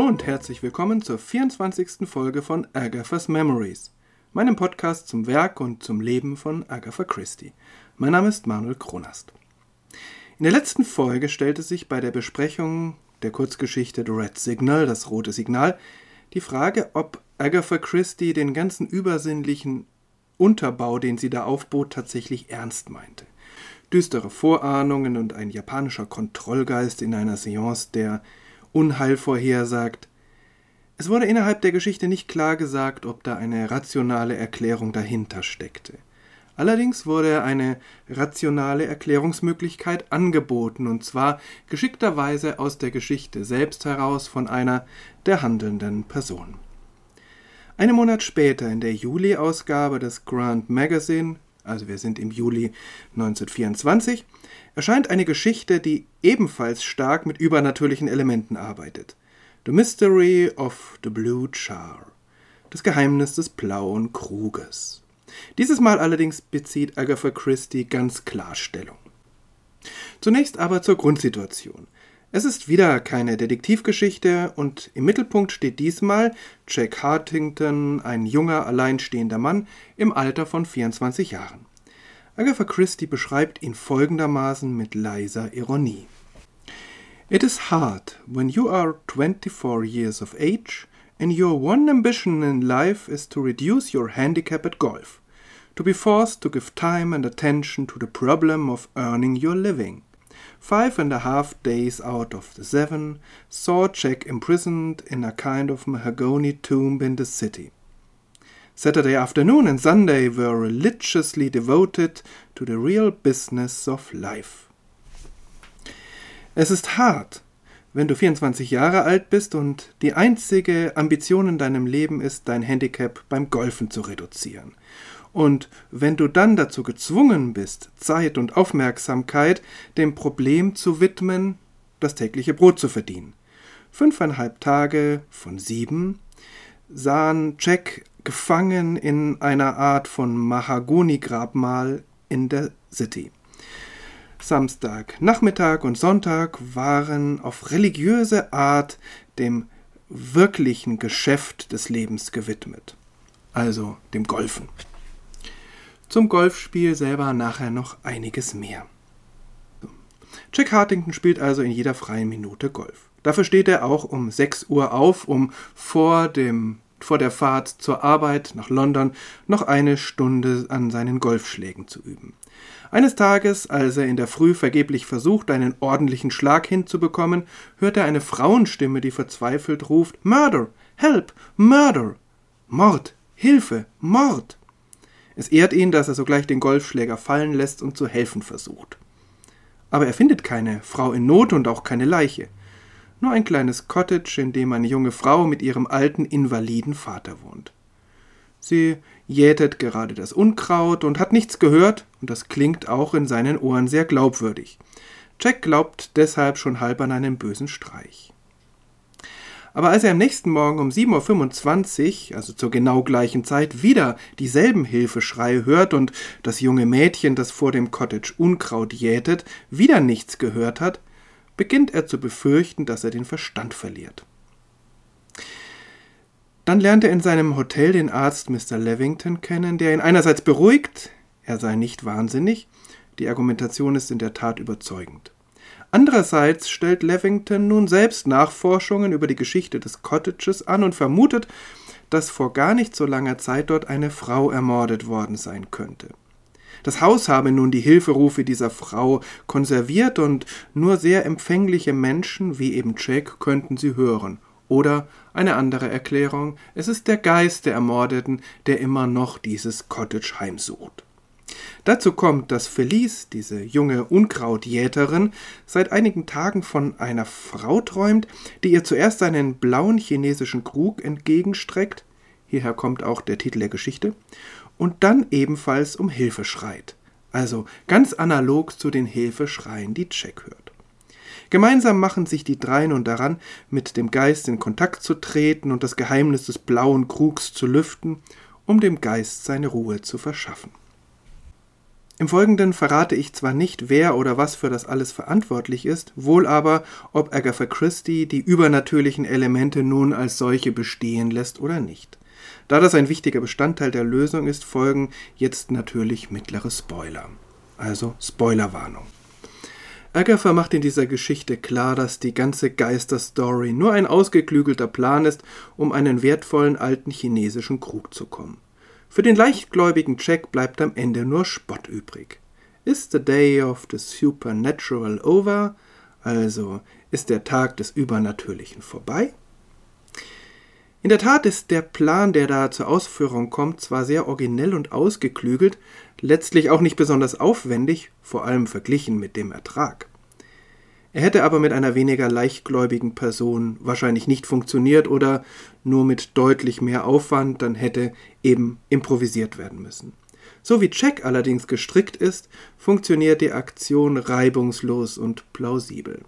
und herzlich willkommen zur 24. Folge von Agatha's Memories, meinem Podcast zum Werk und zum Leben von Agatha Christie. Mein Name ist Manuel Kronast. In der letzten Folge stellte sich bei der Besprechung der Kurzgeschichte The Red Signal, das rote Signal, die Frage, ob Agatha Christie den ganzen übersinnlichen Unterbau, den sie da aufbot, tatsächlich ernst meinte. Düstere Vorahnungen und ein japanischer Kontrollgeist in einer Seance, der Unheil vorhersagt. Es wurde innerhalb der Geschichte nicht klar gesagt, ob da eine rationale Erklärung dahinter steckte. Allerdings wurde eine rationale Erklärungsmöglichkeit angeboten, und zwar geschickterweise aus der Geschichte selbst heraus von einer der handelnden Personen. Einen Monat später, in der Juli-Ausgabe des Grand Magazine, also wir sind im Juli 1924, erscheint eine Geschichte, die ebenfalls stark mit übernatürlichen Elementen arbeitet. The Mystery of the Blue Char. Das Geheimnis des blauen Kruges. Dieses Mal allerdings bezieht Agatha Christie ganz klar Stellung. Zunächst aber zur Grundsituation. Es ist wieder keine Detektivgeschichte und im Mittelpunkt steht diesmal Jack Hartington, ein junger, alleinstehender Mann im Alter von 24 Jahren. Agatha Christie beschreibt ihn folgendermaßen mit leiser Ironie. It is hard when you are 24 years of age and your one ambition in life is to reduce your handicap at golf, to be forced to give time and attention to the problem of earning your living. Five and a half days out of the seven saw Jack imprisoned in a kind of mahogany tomb in the city. Saturday afternoon and Sunday were religiously devoted to the real business of life. Es ist hart, wenn du 24 Jahre alt bist und die einzige Ambition in deinem Leben ist, dein Handicap beim Golfen zu reduzieren. Und wenn du dann dazu gezwungen bist, Zeit und Aufmerksamkeit dem Problem zu widmen, das tägliche Brot zu verdienen. Fünfeinhalb Tage von sieben sahen Jack gefangen in einer Art von Mahagoni-Grabmal in der City. Samstag, Nachmittag und Sonntag waren auf religiöse Art dem wirklichen Geschäft des Lebens gewidmet, also dem Golfen. Zum Golfspiel selber nachher noch einiges mehr. Jack Hartington spielt also in jeder freien Minute Golf. Dafür steht er auch um 6 Uhr auf, um vor dem vor der Fahrt zur Arbeit nach London noch eine Stunde an seinen Golfschlägen zu üben. Eines Tages, als er in der Früh vergeblich versucht, einen ordentlichen Schlag hinzubekommen, hört er eine Frauenstimme, die verzweifelt ruft Murder. Help. Murder. Mord. Hilfe. Mord. Es ehrt ihn, dass er sogleich den Golfschläger fallen lässt und zu helfen versucht. Aber er findet keine Frau in Not und auch keine Leiche nur ein kleines Cottage, in dem eine junge Frau mit ihrem alten, invaliden Vater wohnt. Sie jätet gerade das Unkraut und hat nichts gehört, und das klingt auch in seinen Ohren sehr glaubwürdig. Jack glaubt deshalb schon halb an einen bösen Streich. Aber als er am nächsten Morgen um 7.25 Uhr, also zur genau gleichen Zeit, wieder dieselben Hilfeschreie hört und das junge Mädchen, das vor dem Cottage Unkraut jätet, wieder nichts gehört hat, beginnt er zu befürchten, dass er den Verstand verliert. Dann lernt er in seinem Hotel den Arzt Mr. Levington kennen, der ihn einerseits beruhigt, er sei nicht wahnsinnig, die Argumentation ist in der Tat überzeugend. Andererseits stellt Levington nun selbst Nachforschungen über die Geschichte des Cottages an und vermutet, dass vor gar nicht so langer Zeit dort eine Frau ermordet worden sein könnte. Das Haus habe nun die Hilferufe dieser Frau konserviert und nur sehr empfängliche Menschen wie eben Jack könnten sie hören. Oder eine andere Erklärung, es ist der Geist der Ermordeten, der immer noch dieses Cottage heimsucht. Dazu kommt, dass Felice, diese junge Unkrautjäterin, seit einigen Tagen von einer Frau träumt, die ihr zuerst einen blauen chinesischen Krug entgegenstreckt, hierher kommt auch der Titel der Geschichte, und dann ebenfalls um Hilfe schreit. Also ganz analog zu den Hilfeschreien, die Jack hört. Gemeinsam machen sich die drei nun daran, mit dem Geist in Kontakt zu treten und das Geheimnis des blauen Krugs zu lüften, um dem Geist seine Ruhe zu verschaffen. Im Folgenden verrate ich zwar nicht, wer oder was für das alles verantwortlich ist, wohl aber, ob Agatha Christie die übernatürlichen Elemente nun als solche bestehen lässt oder nicht. Da das ein wichtiger Bestandteil der Lösung ist, folgen jetzt natürlich mittlere Spoiler. Also Spoilerwarnung. Agatha macht in dieser Geschichte klar, dass die ganze Geisterstory nur ein ausgeklügelter Plan ist, um einen wertvollen alten chinesischen Krug zu kommen. Für den leichtgläubigen Jack bleibt am Ende nur Spott übrig. Is the day of the supernatural over? Also ist der Tag des Übernatürlichen vorbei? In der Tat ist der Plan, der da zur Ausführung kommt, zwar sehr originell und ausgeklügelt, letztlich auch nicht besonders aufwendig, vor allem verglichen mit dem Ertrag. Er hätte aber mit einer weniger leichtgläubigen Person wahrscheinlich nicht funktioniert oder nur mit deutlich mehr Aufwand, dann hätte eben improvisiert werden müssen. So wie Jack allerdings gestrickt ist, funktioniert die Aktion reibungslos und plausibel.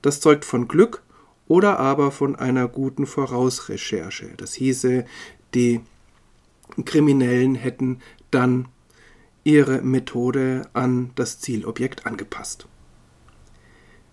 Das zeugt von Glück oder aber von einer guten Vorausrecherche. Das hieße, die Kriminellen hätten dann ihre Methode an das Zielobjekt angepasst.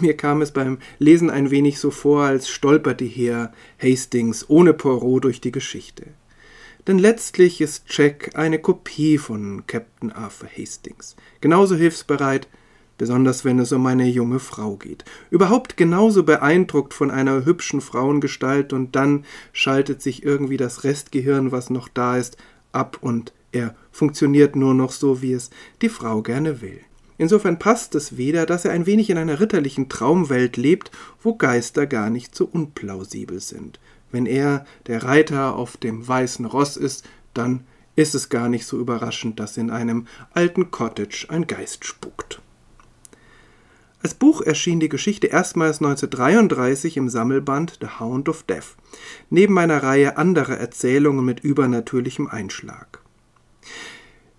Mir kam es beim Lesen ein wenig so vor, als stolperte hier Hastings ohne Poirot durch die Geschichte. Denn letztlich ist Jack eine Kopie von Captain Arthur Hastings, genauso hilfsbereit, besonders wenn es um eine junge Frau geht. Überhaupt genauso beeindruckt von einer hübschen Frauengestalt und dann schaltet sich irgendwie das Restgehirn, was noch da ist, ab und er funktioniert nur noch so, wie es die Frau gerne will. Insofern passt es weder, dass er ein wenig in einer ritterlichen Traumwelt lebt, wo Geister gar nicht so unplausibel sind. Wenn er der Reiter auf dem weißen Ross ist, dann ist es gar nicht so überraschend, dass in einem alten Cottage ein Geist spukt. Als Buch erschien die Geschichte erstmals 1933 im Sammelband The Hound of Death, neben einer Reihe anderer Erzählungen mit übernatürlichem Einschlag.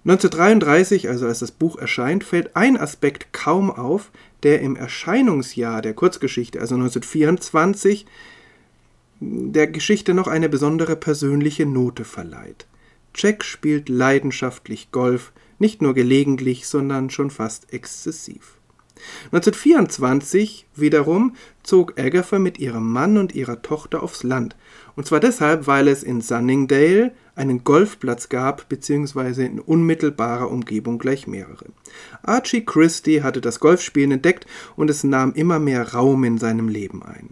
1933, also als das Buch erscheint, fällt ein Aspekt kaum auf, der im Erscheinungsjahr der Kurzgeschichte, also 1924, der Geschichte noch eine besondere persönliche Note verleiht. Jack spielt leidenschaftlich Golf, nicht nur gelegentlich, sondern schon fast exzessiv. 1924 wiederum zog Agatha mit ihrem Mann und ihrer Tochter aufs Land. Und zwar deshalb, weil es in Sunningdale einen Golfplatz gab, beziehungsweise in unmittelbarer Umgebung gleich mehrere. Archie Christie hatte das Golfspielen entdeckt und es nahm immer mehr Raum in seinem Leben ein.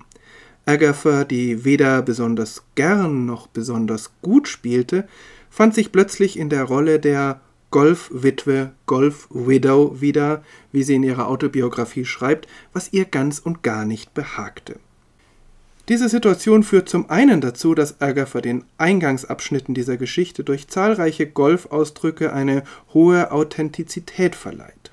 Agatha, die weder besonders gern noch besonders gut spielte, fand sich plötzlich in der Rolle der Golfwitwe, Golfwidow wieder, wie sie in ihrer Autobiografie schreibt, was ihr ganz und gar nicht behagte. Diese Situation führt zum einen dazu, dass Agatha den Eingangsabschnitten dieser Geschichte durch zahlreiche Golfausdrücke eine hohe Authentizität verleiht.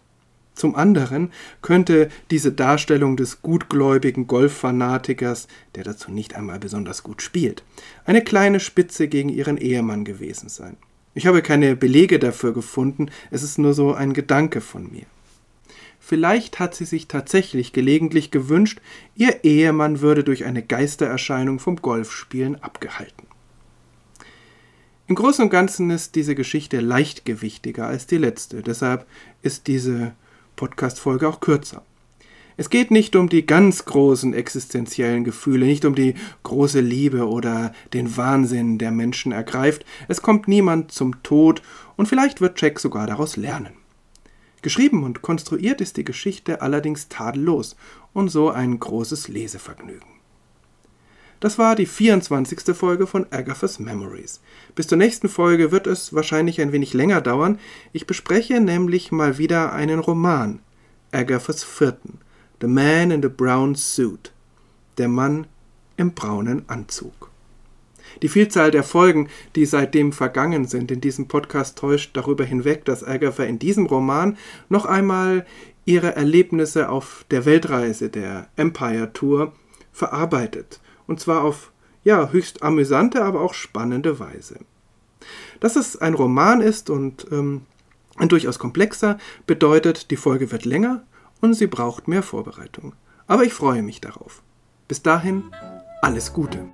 Zum anderen könnte diese Darstellung des gutgläubigen Golffanatikers, der dazu nicht einmal besonders gut spielt, eine kleine Spitze gegen ihren Ehemann gewesen sein. Ich habe keine Belege dafür gefunden, es ist nur so ein Gedanke von mir. Vielleicht hat sie sich tatsächlich gelegentlich gewünscht, ihr Ehemann würde durch eine Geistererscheinung vom Golfspielen abgehalten. Im Großen und Ganzen ist diese Geschichte leichtgewichtiger als die letzte, deshalb ist diese Podcast-Folge auch kürzer. Es geht nicht um die ganz großen existenziellen Gefühle, nicht um die große Liebe oder den Wahnsinn, der Menschen ergreift. Es kommt niemand zum Tod und vielleicht wird Jack sogar daraus lernen. Geschrieben und konstruiert ist die Geschichte allerdings tadellos und so ein großes Lesevergnügen. Das war die 24. Folge von Agatha's Memories. Bis zur nächsten Folge wird es wahrscheinlich ein wenig länger dauern. Ich bespreche nämlich mal wieder einen Roman, Agathas vierten, The Man in the Brown Suit, der Mann im braunen Anzug. Die Vielzahl der Folgen, die seitdem vergangen sind in diesem Podcast, täuscht darüber hinweg, dass Agatha in diesem Roman noch einmal ihre Erlebnisse auf der Weltreise der Empire Tour verarbeitet. Und zwar auf ja, höchst amüsante, aber auch spannende Weise. Dass es ein Roman ist und ähm, ein durchaus komplexer, bedeutet, die Folge wird länger und sie braucht mehr Vorbereitung. Aber ich freue mich darauf. Bis dahin, alles Gute.